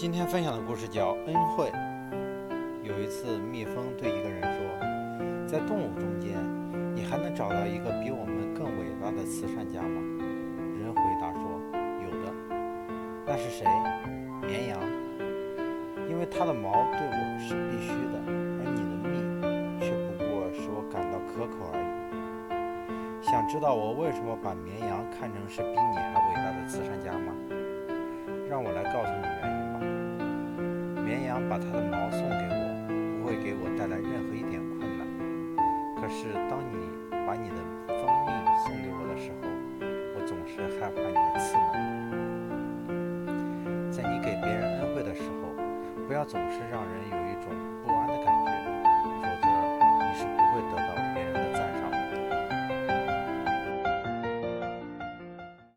今天分享的故事叫恩惠。有一次，蜜蜂对一个人说：“在动物中间，你还能找到一个比我们更伟大的慈善家吗？”人回答说：“有的。那是谁？绵羊。因为它的毛对我是必须的，而你的蜜却不过使我感到可口而已。想知道我为什么把绵羊看成是比你还伟大的慈善家吗？让我来告诉你。羊把它的毛送给我，不会给我带来任何一点困难。可是当你把你的蜂蜜送给我的时候，我总是害怕你的刺挠。在你给别人恩惠的时候，不要总是让人有一种不安的感觉